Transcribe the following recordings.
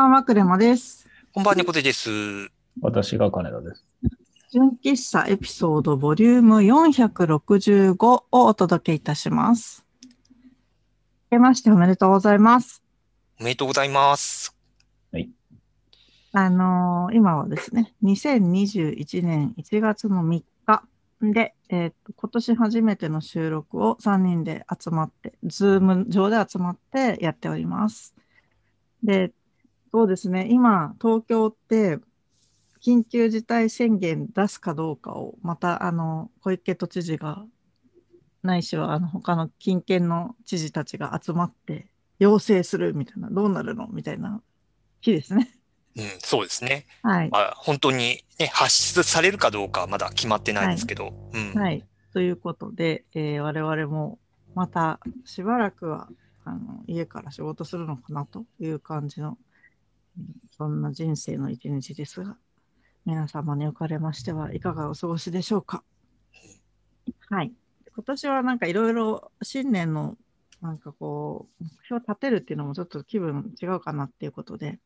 こんばんは、クレマです。こんばんは、猫背です。私が金田です。純喫茶エピソードボリューム465をお届けいたします。明けましておめでとうございます。おめでとうございます。あのー今はですね、2021年1月の3日で、えーと今年初めての収録を3人で集まって、ズーム上で集まってやっております。で、そうですね、今、東京って緊急事態宣言出すかどうかを、また、あの、小池都知事が、ないしは、あの、他の近県の知事たちが集まって、要請するみたいな、どうなるのみたいな日ですね。うん、そうですね。はい。まあ、本当に、ね、発出されるかどうかはまだ決まってないですけど、うん、はい。ということで、えー我々もまたしばらくはあの家から仕事するのかなという感じの、うんそんな人生の一日ですが、皆様におかれましてはいかがお過ごしでしょうか？はい。今年はなんかいろいろ新年のなんかこう、目標を立てるっていうのもちょっと気分違うかなっていうことで、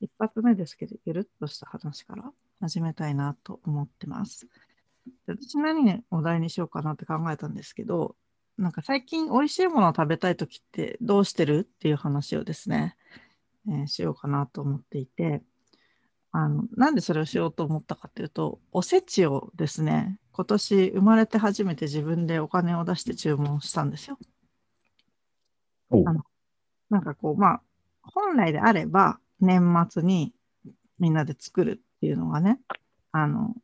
一発目ですけど、ゆるっとした話から始めたいなと思ってます。私何お題にしようかなって考えたんですけど、なんか最近美味しいものを食べたいときってどうしてるっていう話をですね、えーしようかなと思っていて、あの、なんでそれをしようと思ったかっていうと、おせちをですね、今年生まれて初めて自分でお金を出して注文したんですよ。あのなんかこう、まあ、本来であれば年末にみんなで作るっていうのがね、あの、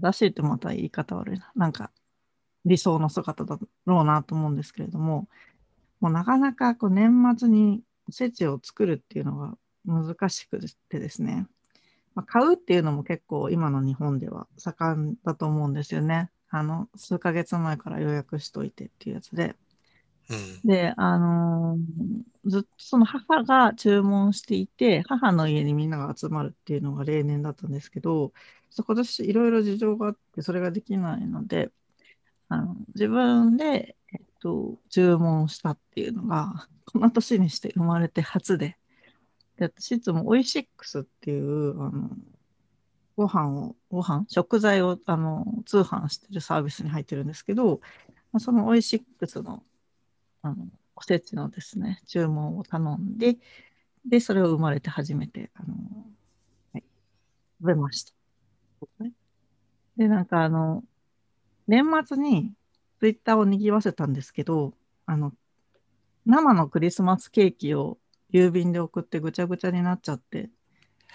正しいってまた言い方悪いな。なんか理想の姿だろうなと思うんですけれども、もうなかなかこう年末におせちを作るっていうのが難しくてですね、まあ、買うっていうのも結構今の日本では盛んだと思うんですよね。あの、数ヶ月前から予約しといてっていうやつで。うん、で、あのーずっとその母が注文していて、母の家にみんなが集まるっていうのが例年だったんですけど、今年いろいろ事情があって、それができないので、あの自分で、えっと、注文したっていうのが、この年にして生まれて初で、で私いつもオイシックスっていう、あの、ご飯を、ご飯、食材をあの通販してるサービスに入ってるんですけど、そのオイシックスのあのおせちのですね、注文を頼んで、で、それを生まれて初めて、あの、はい、食べました。で、なんかあの、年末にツイッターを賑わせたんですけど、あの、生のクリスマスケーキを郵便で送ってぐちゃぐちゃになっちゃって、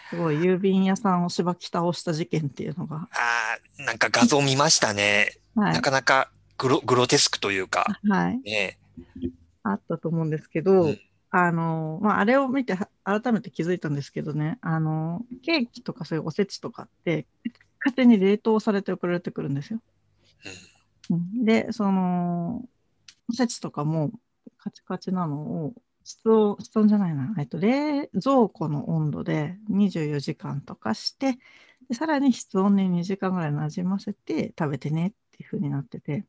すごい郵便屋さんをしばき倒した事件っていうのが、あーなんか画像見ましたね。はい。な、かなかグログロテスクというか、はい、ね、あったと思うんですけど、うん。あの、まあ、あれを見ては改めて気づいたんですけどね、あの、ケーキとかそういうおせちとかって、勝手に冷凍されて送られてくるんですよ。で、その、おせちとかもカチカチなのを、室温、室温じゃないな、えっと、冷蔵庫の温度で24時間とかして、でさらに室温に2時間ぐらいなじませて食べてねっていう風になってて、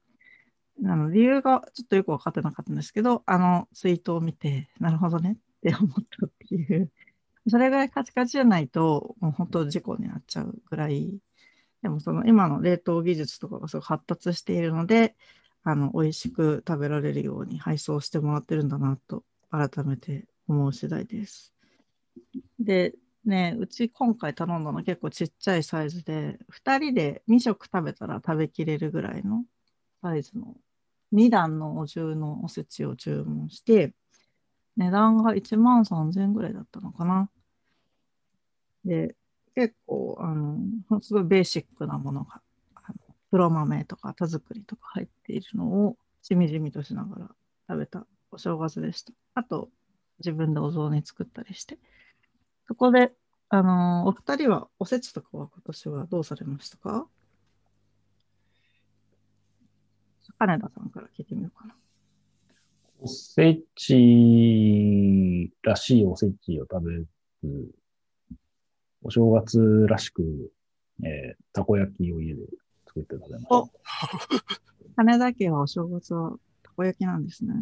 あの理由がちょっとよく分かってなかったんですけど、あのツイートを見て、なるほどねって思ったっていう、それぐらいカチカチじゃないと、もう本当事故になっちゃうぐらい、でもその今の冷凍技術とかがすごい発達しているので、あの美味しく食べられるように配送してもらってるんだなと改めて思う次第です。で、ね、うち今回頼んだの結構ちっちゃいサイズで、2人で2食食べたら食べきれるぐらいのサイズの2段のお重のおせちを注文して、値段が1万3000円ぐらいだったのかな。で、結構、あの、すごいベーシックなものが、あの黒豆とか田作りとか入っているのをしみじみとしながら食べたお正月でした。あと、自分でお雑煮作ったりして。そこで、あのお二人はおせちとかは今年はどうされましたか？金田さんから聞いてみようかな。おせちらしいおせちを食べる、お正月らしく、えーたこ焼きを家で作って食べました。お 金田家はお正月はたこ焼きなんですね。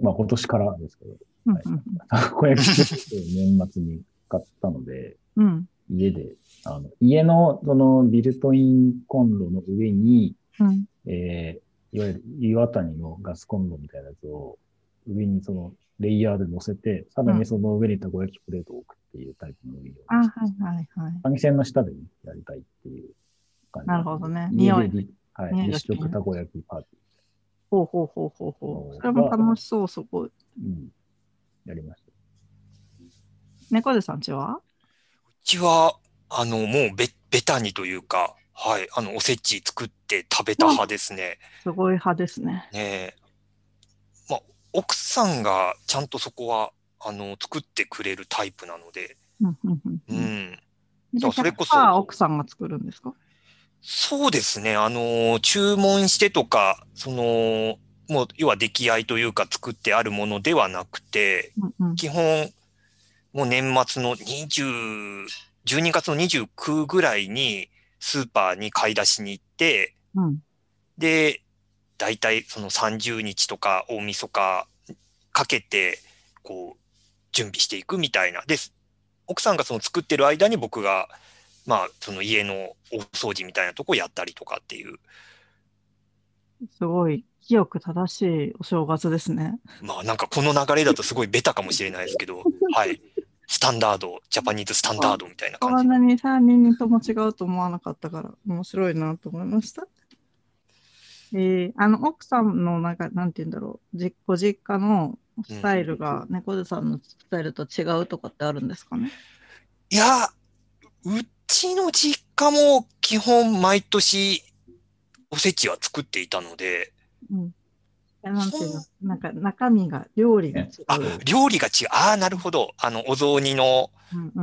まあ今年からですけど、はい たこ焼き年末に買ったので、うん。家で、あの、家のそのビルトインコンロの上に、うん。えー、いわゆる岩谷のガスコンロみたいなやつを上にそのレイヤーで乗せて、さらにその上にたこ焼きプレートを置くっていうタイプの運用あ、はいはいはい。換気扇の下でね、やりたいっていう感じ。なるほどね家匂いはい、立食たこ焼きパーテほうほうほうほうほう。そうそれも楽しそう、そこ。ィー、うん、やりました。猫背さんちは？うちは、あの、もうべ、ベタにというか、はい、あの、おせち作って食べた派ですね。すごい派ですね。ねえ。まあ、奥さんがちゃんとそこは、あの、作ってくれるタイプなので、うんそれこそ100%奥さんが作るんですか？そうですね。あの、注文してとか、その、もう、要は出来合いというか作ってあるものではなくて、うんうん。基本、もう年末の20、12月の29ぐらいにスーパーに買い出しに行って、うん。で、大体その30日とか大晦日かけて、こう、準備していくみたいな。で、奥さんがその作ってる間に僕が、まあ、その家の大掃除みたいなとこやったりとかっていう。すごい、清く正しいお正月ですね。まあ、なんかこの流れだとすごいベタかもしれないですけど、はい。スタンダード、ジャパニーズスタンダードみたいな感じこん。なに3人とも違うと思わなかったから、面白いなと思いました。えー、あの、奥さんのなんか、なんて言うんだろう、じご実家のスタイルが猫背さんのスタイルと違うとかってあるんですかね？いや、うちの実家も基本毎年おせちは作っていたので、うん。えなんていうの？なんか中身が、料理が違う。あ、料理が違う。ああ、なるほど。あの、お雑煮の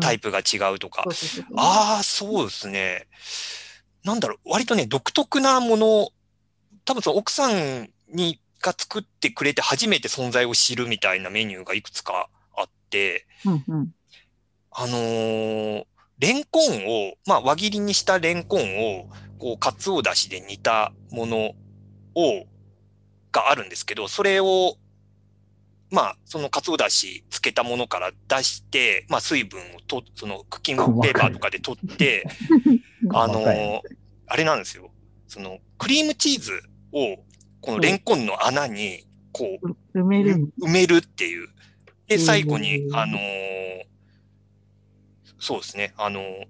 タイプが違うとかそ。うそうそうそうああ、そうですね。なんだろう、割とね、独特なもの、多分その奥さんにが作ってくれて初めて存在を知るみたいなメニューがいくつかあって、うんうん。あのーレンコンを、まあ、輪切りにしたレンコンを、こう、かつおだしで煮たものを、があるんですけど、それを、まあ、そのかつおだしつけたものから出して、まあ、水分をと、そのクッキングペーパーとかで取って、あのーあれなんですよ。その、クリームチーズを、このレンコンの穴に、こう、う埋めるん埋めるっていう。で、最後にう、んあのーそうですね、あのー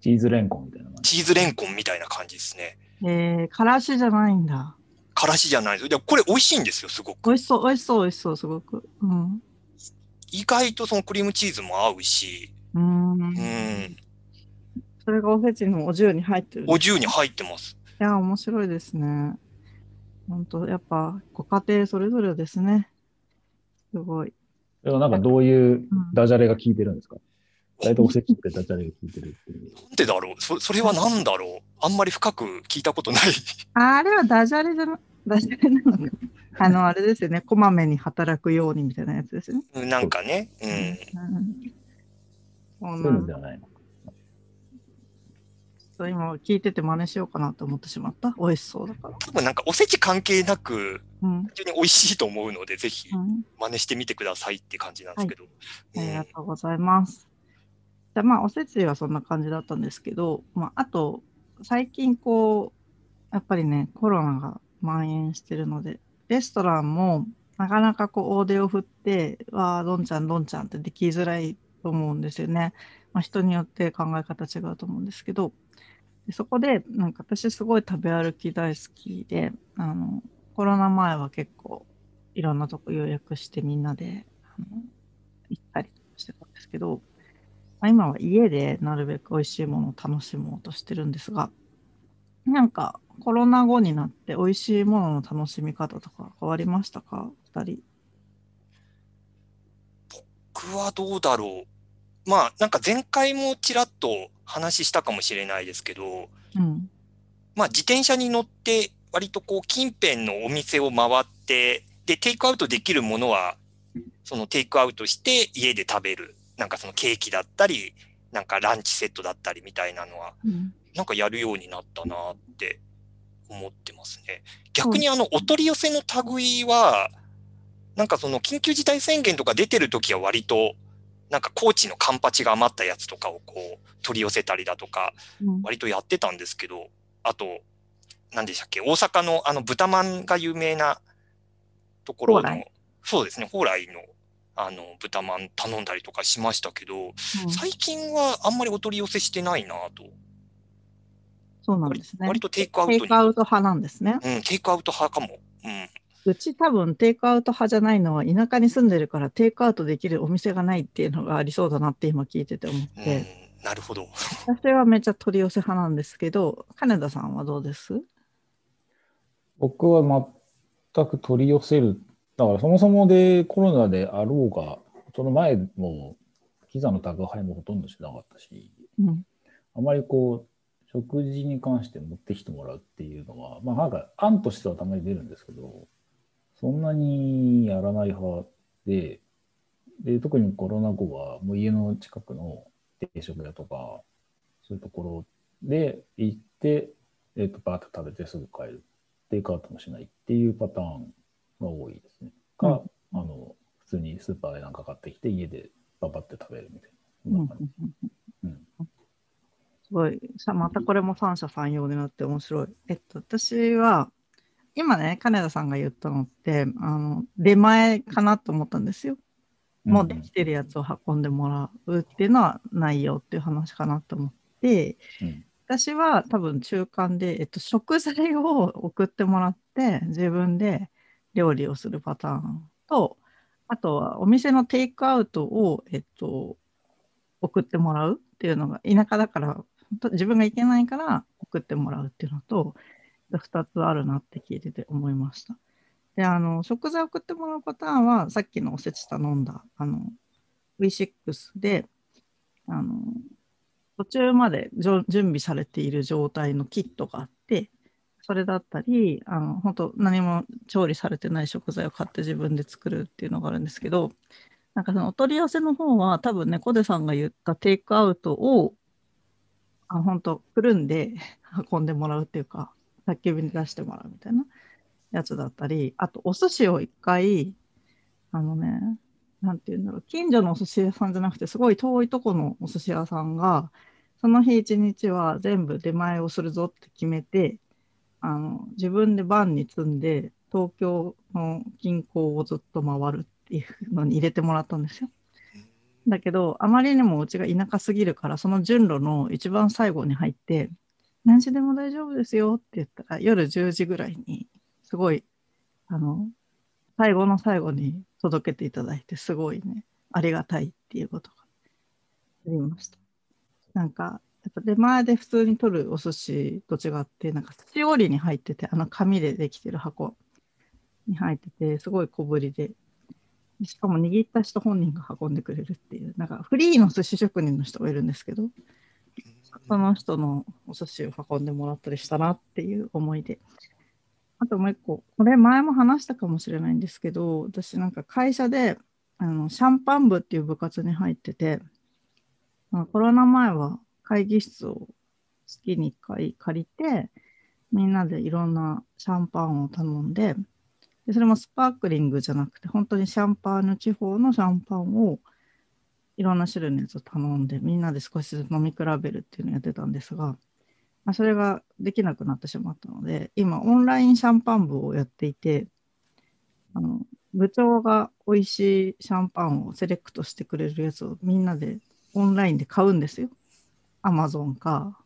チーズレンコンみたいな感じ。チーズレンコンみたいな感じですね。えー、からしじゃないんだ。からしじゃないです。でこれ美味しいんですよ、すごく。美味しそう、美味しそう、美味しそう、すごく。うん。意外とそのクリームチーズも合うし、うーん。うん、それがおせちのお重に入ってる。お重に入ってます。いや、面白いですね。本当やっぱ、ご家庭それぞれですね。すごい。でもなんかどういううんダジャレが効いてるんですか？大体おせちってダジャレが効いてるっていう。なんでだろう？そそれは何だろう？あんまり深く聞いたことない。ああれはダジャレじゃな、ダジャレなのか。あの、あれですよね。こまめに働くようにみたいなやつですよね。うんなんかね、うん。うん。そうなんのではないの？そう今聞いてて真似しようかなと思ってしまった。美味しそうだから。多分なんかおせち関係なく、うん。非常に美味しいと思うので、ぜひうん、真似してみてくださいって感じなんですけど。ありうんがとうございます。じゃあまあおせちはそんな感じだったんですけど、まあ、あと最近こうやっぱりねコロナが蔓延してるのでレストランもなかなかこう大手を振ってわあどんちゃんどんちゃんってできづらいと思うんですよね。まあ、人によって考え方違うと思うんですけどでそこでなんか私すごい食べ歩き大好きであのコロナ前は結構いろんなとこ予約してみんなであの行ったりしてたんですけど、まあ、今は家でなるべく美味しいものを楽しもうとしてるんですが、なんかコロナ後になって美味しいものの楽しみ方とか変わりましたか？二人。僕はどうだろう。まあ、なんか前回もちらっと話したかもしれないですけど、うん。まあ自転車に乗って割とこう近辺のお店を回って、で、テイクアウトできるものは、そのテイクアウトして家で食べる。なんかそのケーキだったり、なんかランチセットだったりみたいなのは、うん、なんかやるようになったなって思ってますね。逆にあの、お取り寄せの類は、なんかその緊急事態宣言とか出てる時は割と、なんか高知のカンパチが余ったやつとかをこう取り寄せたりだとか、うん割とやってたんですけど、あと、何でしたっけ、大阪のあの豚まんが有名なところのそうですね、蓬莱のあの豚まん頼んだりとかしましたけど、うん最近はあんまりお取り寄せしてないなと。そうなん割ですね。割とテイクアウテトに。イクアウト派なんですね。うん、テイクアウト派かも。うん。うち多分テイクアウト派じゃないのは田舎に住んでるからテイクアウトできるお店がないっていうのがありそうだなって今聞いてて思っうんて、、なるほど。私はめっちゃ取り寄せ派なんですけど、金田さんはどうです？僕は全く取り寄せる。だからそもそもでコロナであろうが、その前もピザの宅配もほとんどしてなかったし、うん。あまりこう、食事に関して持ってきてもらうっていうのは、まあなんか案としてはたまに出るんですけど、そんなにやらない派で、で、特にコロナ後はもう家の近くの定食屋とか、そういうところで行って、えっ、と、バーッと食べてすぐ帰る。テイクアウトもしないっていうパターンが多いですね。か、うんあの、普通にスーパーでなんか買ってきて家でババって食べるみたいうんな。そんな感じうんすごい、さまたこれも三者三様になって面白い。えっと、私は、今ね、金田さんが言ったのって、あの、出前かなと思ったんですよ。もうできてるやつを運んでもらうっていうのはないよっていう話かなと思って、うん私は多分中間で、えっと、食材を送ってもらって自分で料理をするパターンと、あとはお店のテイクアウトを、えっと、送ってもらうっていうのが田舎だから自分が行けないから送ってもらうっていうのと2つあるなって聞いてて思いました。で、あの、食材送ってもらうパターンは、さっきのおせち頼んだ、あの、V6 で、あの、途中まで準備されている状態のキットがあって、それだったり、あの、本当何も調理されてない食材を買って自分で作るっていうのがあるんですけど、なんかそのお取り寄せの方は多分ね、コデさんが言ったテイクアウトを、あ本当くるんで運んでもらうっていうか、宅急便出してもらうみたいなやつだったり、あとお寿司を一回、あのね、なんていうんだろう、近所のお寿司屋さんじゃなくて、すごい遠いとこのお寿司屋さんが、その日一日は全部出前をするぞって決めて、あの自分でバンに積んで、東京の近郊をずっと回るっていうのに入れてもらったんですよ。だけど、あまりにもうちが田舎すぎるから、その順路の一番最後に入って、何時でも大丈夫ですよって言ったら、夜10時ぐらいに、すごい、あの、最後の最後に届けていただいて、すごいね、ありがたいっていうことがありました。なんか、やっぱ出前で普通に取るお寿司と違って、なんか寿司折りに入ってて、あの紙でできてる箱に入ってて、すごい小ぶりで、しかも握った人本人が運んでくれるっていう、なんかフリーの寿司職人の人がいるんですけど、その人のお寿司を運んでもらったりしたなっていう思い出。あともう一個、これ前も話したかもしれないんですけど、私なんか会社であのシャンパン部っていう部活に入ってて、まあコロナ前は会議室を月に1回借りて、みんなでいろんなシャンパンを頼んで、でそれもスパークリングじゃなくて、本当にシャンパーニュ地方のシャンパンをいろんな種類のやつを頼んで、みんなで少しずつ飲み比べるっていうのをやってたんですが、まあ、それができなくなってしまったので、今、オンラインシャンパン部をやっていて、あの部長が美味しいシャンパンをセレクトしてくれるやつをみんなでオンラインで買うんですよ。アマゾンか、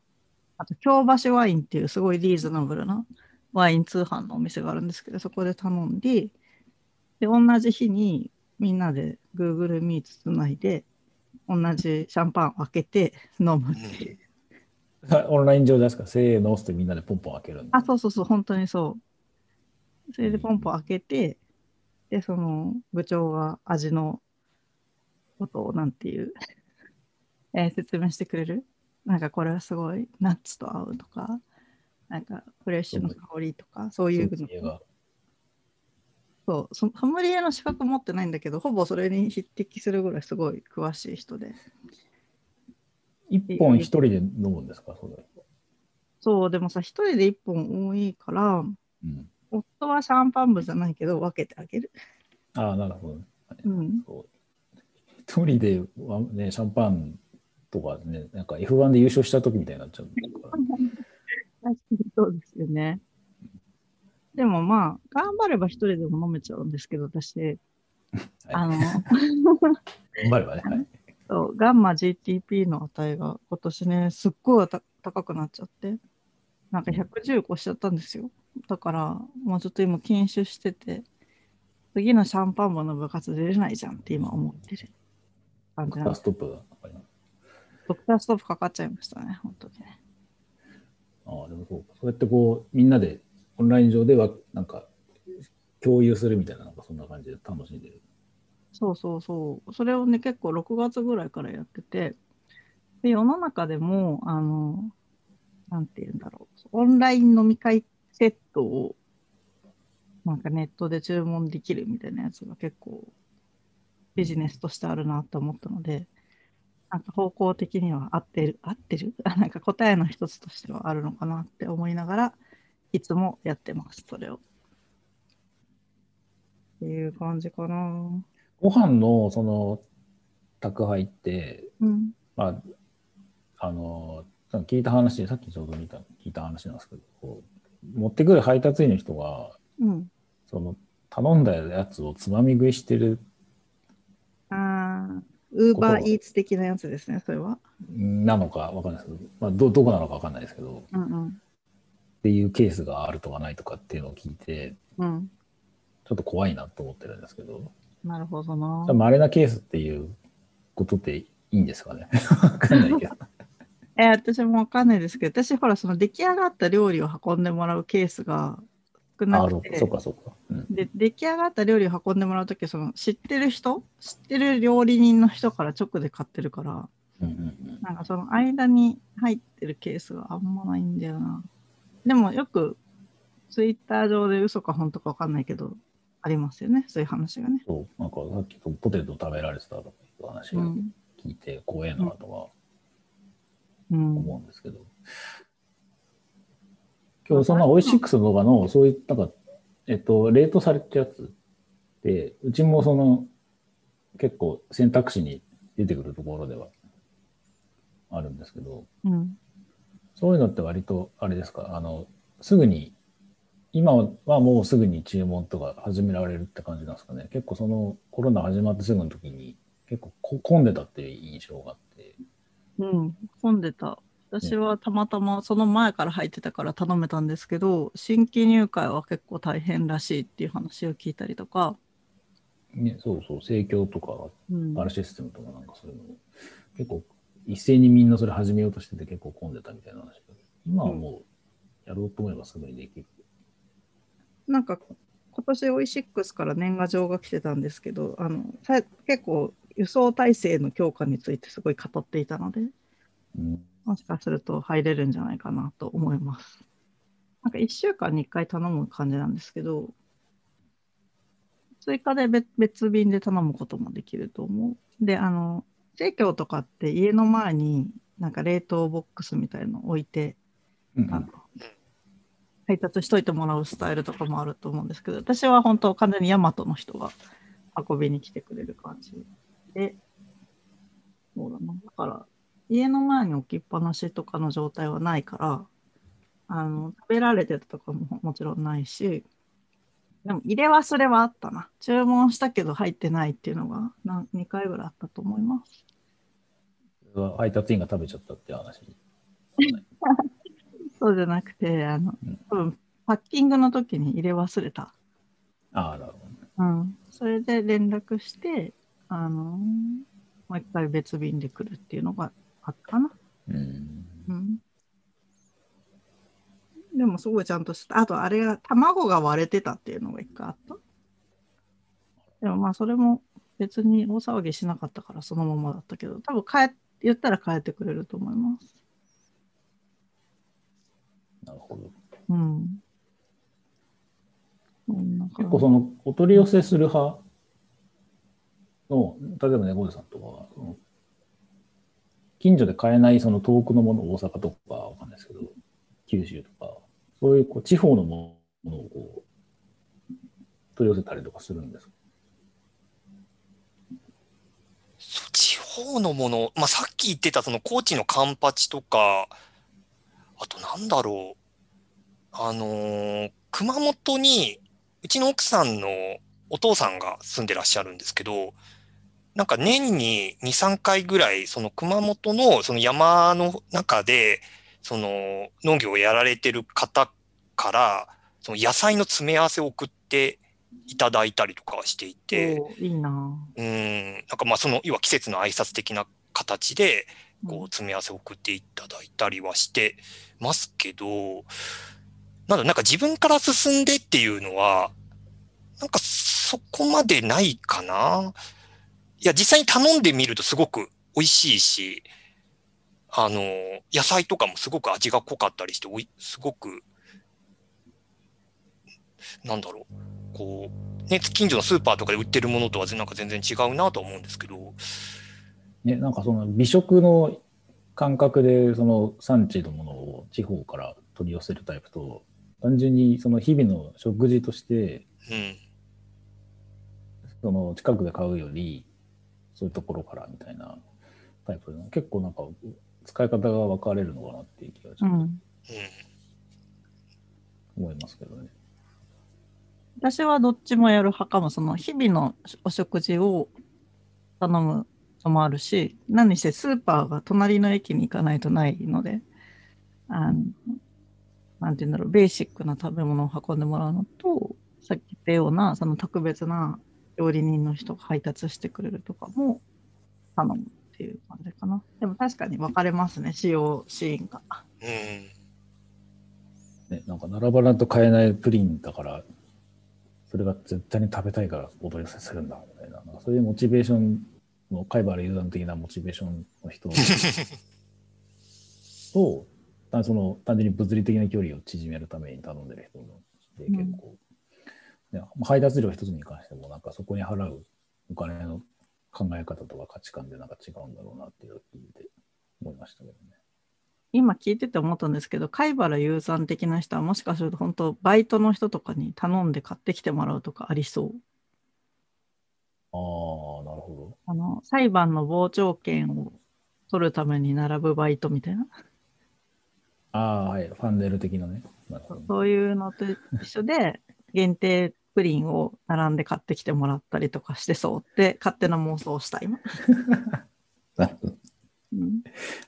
あと、京橋ワインっていうすごいリーズナブルなワイン通販のお店があるんですけど、そこで頼んで、で、同じ日にみんなで Google Meet つないで、同じシャンパンを開けて飲むっていう。オンライン上ですか？せーのってみんなでポンポン開けるあ、そうそうそう、本当にそう。それでポンポン開けて、で、その部長が味のことをなんていう、えー説明してくれる？なんかこれはすごいナッツと合うとか、なんかフレッシュの香りとか、そういうソムリエがそう、そソムリエの資格持ってないんだけど、ほぼそれに匹敵するぐらいすごい詳しい人で。一本一人で飲むんですか？それ。そう、でもさ、一人で一本多いから、うん。夫はシャンパン部じゃないけど分けてあげる。ああ、なるほど、ね。うん。そう一人で、わね、シャンパンとかね、なんか F1 で優勝した時みたいになっちゃうか そうですよね。でもまあ、頑張れば一人でも飲めちゃうんですけど、私、あの、頑張ればね。はいそうガンマ GTP の値が今年ね、すっごいた高くなっちゃって、なんか110越しちゃったんですよ。だから、もうちょっと今、禁酒してて、次のシャンパン部の部活出れないじゃんって今思ってる感じなんです。ストップが。ドクターストップかかっちゃいましたね、本当にね。ああ、でもそうか。そうやってこう、みんなでオンライン上では、なんか、共有するみたいな、なんかそんな感じで楽しんでる。そうそうそう。それをね、結構6月ぐらいからやってて、で世の中でも、あの、なんて言うんだろう。オンライン飲み会セットを、なんかネットで注文できるみたいなやつが結構ビジネスとしてあるなと思ったので、なんか方向的には合ってる、合ってる？なんか答えの一つとしてはあるのかなって思いながら、いつもやってます、それを。っていう感じかな。ご飯の、その、宅配って、うん。まあ、あの、聞いた話、さっきちょうど見た、聞いた話なんですけど、持ってくる配達員の人が、うん。その、頼んだやつをつまみ食いしてるああ、ウーバーイーツ的なやつですね、それは。なのかわかんないですけど、まあ、ど、どこなのかわかんないですけど、っうんうん。ていうケースがあるとかないとかっていうのを聞いて、うん。ちょっと怖いなと思ってるんですけど、なるほどな。稀なケースっていうことっていいんですかね？わかんないけど。えー私もわかんないですけど、私ほら、その出来上がった料理を運んでもらうケースが少なくて、そうか、そうか。うん。で出来上がった料理を運んでもらうとき、その知ってる人？知ってる料理人の人から直で買ってるから、うんうんうんなんかその間に入ってるケースがあんまないんだよな。でもよく、ツイッター上で嘘か本当かわかんないけど、ありますよね、そういう話がね。そう、なんかさっきポテト食べられてたとかいう話をうん。聞いて怖えなとはうん。思うんですけど。今日そのオイシックスの動画のそういったなんか、えっと、冷凍されたやつで、うちもその結構選択肢に出てくるところではあるんですけど、うん。そういうのって割とあれですか、あの、すぐに、今はもうすぐに注文とか始められるって感じなんですかね？結構そのコロナ始まってすぐの時に結構こ混んでたっていう印象があって。うん、混んでた。私はたまたまその前から入ってたから頼めたんですけど、新規入会は結構大変らしいっていう話を聞いたりとか、ね、そうそう、盛況とか、うん、バルシステムとかなんかそういうの、結構一斉にみんなそれ始めようとしてて結構混んでたみたいな話今はもうやろうと思えばすぐにできる。なんか今年オイシックスから年賀状が来てたんですけど、あのさ結構輸送体制の強化についてすごい語っていたので、うん、もしかすると入れるんじゃないかなと思います。なんか1週間に1回頼む感じなんですけど、追加で別別便で頼むこともできると思う。で、あの、生協とかって家の前になんか冷凍ボックスみたいの置いて、うんあの配達しといてもらうスタイルとかもあると思うんですけど、私は本当完全にヤマトの人が運びに来てくれる感じで、そうだな。だから、家の前に置きっぱなしとかの状態はないから、あの、食べられてたとかももちろんないし、でも入れ忘れはあったな。注文したけど入ってないっていうのが何2回ぐらいあったと思います。配達員が食べちゃったって話。そうじゃなくて、あのうん、多分パッキングの時に入れ忘れた。ああ、なるほどね。うん。それで連絡して、あの、もう一回別便で来るっていうのがあったかな。うん。うん。でもすごいちゃんとした。あとあれが、卵が割れてたっていうのが一回あった。でもまあそれも別に大騒ぎしなかったからそのままだったけど、多分帰っ言ったら帰ってくれると思います。なるほど。うん。結構そのお取り寄せする派の、例えば猫背さんとかは、近所で買えないその遠くのもの、大阪とかわかんないですけど、九州とか、そういうこう地方のものをこう取り寄せたりとかするんです地方のもの、まあ、さっき言ってたその高知のカンパチとか、あとなんだろう、あのー、熊本に、うちの奥さんのお父さんが住んでらっしゃるんですけど、なんか年に2、3回ぐらい、その熊本のその山の中で、その農業をやられてる方から、その野菜の詰め合わせを送っていただいたりとかはしていて、いいな。うん、なんかまあその、要は季節の挨拶的な形で、ぁこう、詰め合わせを送っていただいたりはしてますけど、なんだ、なんか自分から進んでっていうのは、なんかそこまでないかな。いや、実際に頼んでみるとすごく美味しいし、あの、野菜とかもすごく味が濃かったりして、おいすごく、なんだろう、こう、ね、近所のスーパーとかで売ってるものとはなんか全然違うなとは思うんですけど、ね、なんかその美食の感覚でその産地のものを地方から取り寄せるタイプと、単純にその日々の食事として、うん、その近くで買うより、そういうところからみたいなタイプで、結構なんか使い方が分かれるのかなっていう気がちょっと思いますけどね。私はどっちもやる派かも、その日々のお食事を頼むのもあるし、何にしてスーパーが隣の駅に行かないとないので、あの、なんて言うんだろう、ベーシックな食べ物を運んでもらうのと、さっき言ったような、その特別な料理人の人が配達してくれるとかも頼むっていう感じかな。でも確かに分かれますね、使用シーンが。うん。ね、なんか並ばないと買えないプリンだから、それが絶対に食べたいからお取り寄せするんだみたいな、なんかそういうモチベーションの、貝原雄山的なモチベーションの人 と、単その単純に物理的な距離を縮めるために頼んでる人で結構、ねまあ配達料一つに関しても、なんかそこに払うお金の考え方とか価値観でなんか違うんだろうなっていう聞いて思いましたけどね。今聞いてて思ったんですけど、貝原雄山的な人はもしかすると本当バイトの人とかに頼んで買ってきてもらうとかありそう。ああ、なるほあの、裁判の傍聴券を取るために並ぶバイトみたいな。ど。ああ、はい。ファンネル的なね。なるほどそういうのと一緒で、限定プリンを並んで買ってきてもらったりとかしてそうって勝手な妄想をした今。なるほど。うん、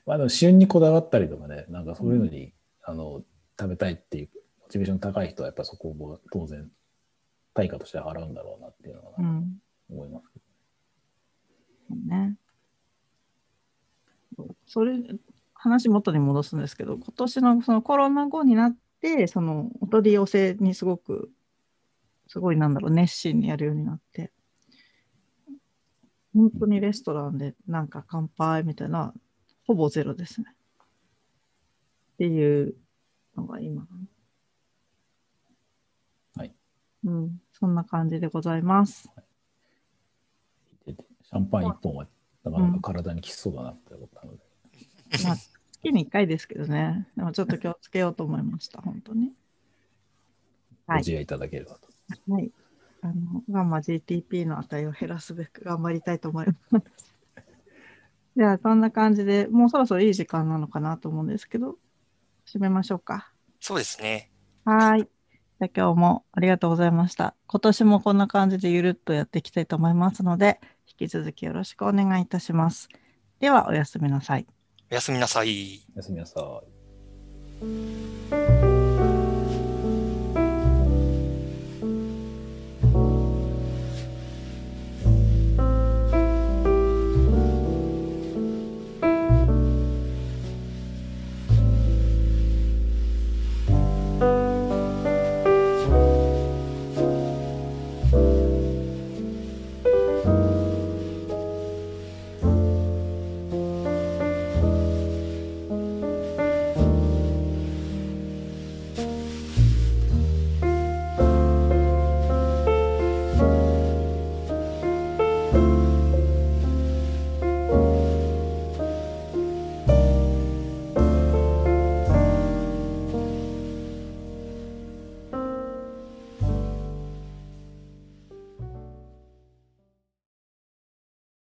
まあでも旬にこだわったりとかね、なんかそういうのに、あの食べたいっていうモチベーション高い人はやっぱそこを当然対価として払うんだろうなっていうのはうん。思いますけね。それ、話元に戻すんですけど、今年のそのコロナ後になって、そのお取り寄せにすごく、すごいなんだろう、熱心にやるようになって、本当にレストランでなんか乾杯みたいな、ほぼゼロですね。っていうのが今の。はい。うん、そんな感じでございます。ど、シャンパン一本はなかなか体にきつそうだなって思ったので、まあ、月に1回ですけどね。でもちょっと気をつけようと思いました、本当に。は いご自愛いただければと。はい。あの、ガンマ GTP の値を減らすべく頑張りたいと思います。じゃあ、そんな感じで、もうそろそろいい時間なのかなと思うんですけど、締めましょうか。そうですね。はーい。じゃあ今日もありがとうございました。今年もこんな感じでゆるっとやっていきたいと思いますので、引き続きよろしくお願いいたします。では、おやすみなさい。おやすみなさい。おやすみなさい。